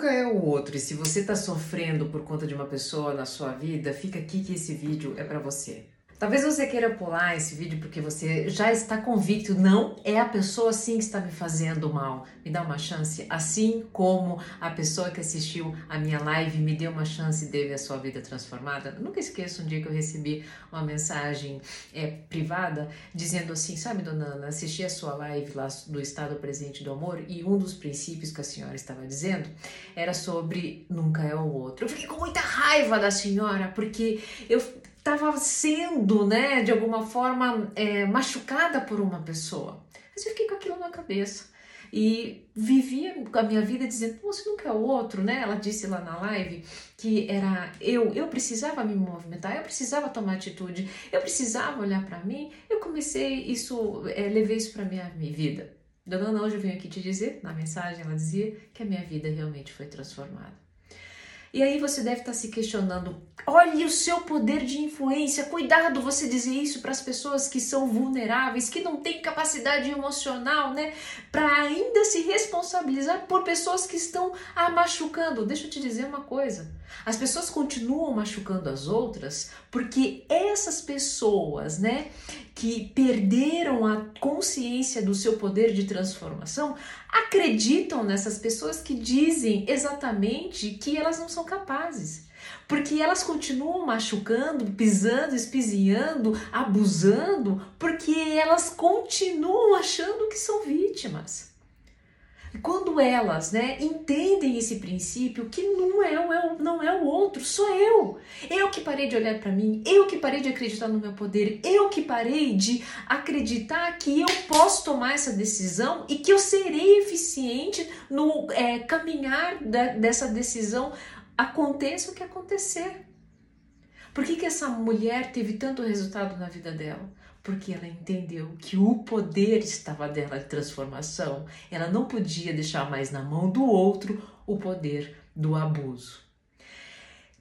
nunca é o outro. E se você está sofrendo por conta de uma pessoa na sua vida, fica aqui que esse vídeo é para você. Talvez você queira pular esse vídeo porque você já está convicto, não é a pessoa assim que está me fazendo mal. Me dá uma chance, assim como a pessoa que assistiu a minha live me deu uma chance e teve a sua vida transformada. Eu nunca esqueço um dia que eu recebi uma mensagem é, privada dizendo assim: Sabe, dona Ana, assisti a sua live lá do Estado Presente do Amor e um dos princípios que a senhora estava dizendo era sobre nunca é o outro. Eu fiquei com muita raiva da senhora porque eu estava sendo, né, de alguma forma é, machucada por uma pessoa. Mas eu fiquei com aquilo na cabeça e vivia a minha vida dizendo, você nunca é outro, né? Ela disse lá na live que era eu, eu precisava me movimentar, eu precisava tomar atitude, eu precisava olhar para mim. Eu comecei isso, é, levei isso para minha, minha vida. Dona Ana, hoje eu venho aqui te dizer, na mensagem ela dizia que a minha vida realmente foi transformada. E aí você deve estar se questionando: olhe o seu poder de influência. Cuidado você dizer isso para as pessoas que são vulneráveis, que não têm capacidade emocional, né? Para ainda se responsabilizar por pessoas que estão a machucando. Deixa eu te dizer uma coisa: as pessoas continuam machucando as outras porque essas pessoas, né, que perderam a consciência do seu poder de transformação, acreditam nessas pessoas que dizem exatamente que elas não são capazes. Porque elas continuam machucando, pisando, espizinhando, abusando, porque elas continuam achando que são vítimas. Quando elas né, entendem esse princípio que não é, o, não é o outro, sou eu. Eu que parei de olhar para mim, eu que parei de acreditar no meu poder, eu que parei de acreditar que eu posso tomar essa decisão e que eu serei eficiente no é, caminhar da, dessa decisão, aconteça o que acontecer. Por que, que essa mulher teve tanto resultado na vida dela? porque ela entendeu que o poder estava dela de transformação. Ela não podia deixar mais na mão do outro o poder do abuso.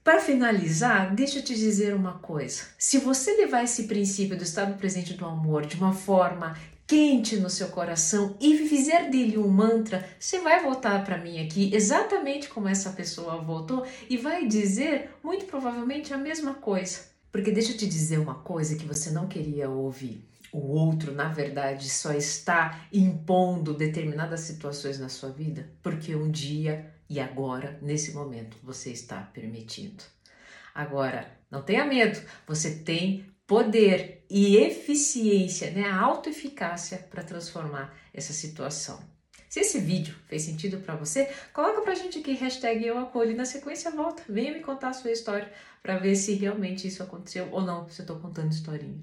Para finalizar, deixa eu te dizer uma coisa. Se você levar esse princípio do estado presente do amor de uma forma quente no seu coração e fizer dele um mantra, você vai voltar para mim aqui exatamente como essa pessoa voltou e vai dizer muito provavelmente a mesma coisa. Porque deixa eu te dizer uma coisa que você não queria ouvir. O outro, na verdade, só está impondo determinadas situações na sua vida porque um dia e agora, nesse momento, você está permitindo. Agora, não tenha medo, você tem poder e eficiência, né, a autoeficácia para transformar essa situação. Se esse vídeo fez sentido para você, coloca pra gente aqui hashtag eu acolho na sequência volta, venha me contar a sua história para ver se realmente isso aconteceu ou não, se eu tô contando historinha.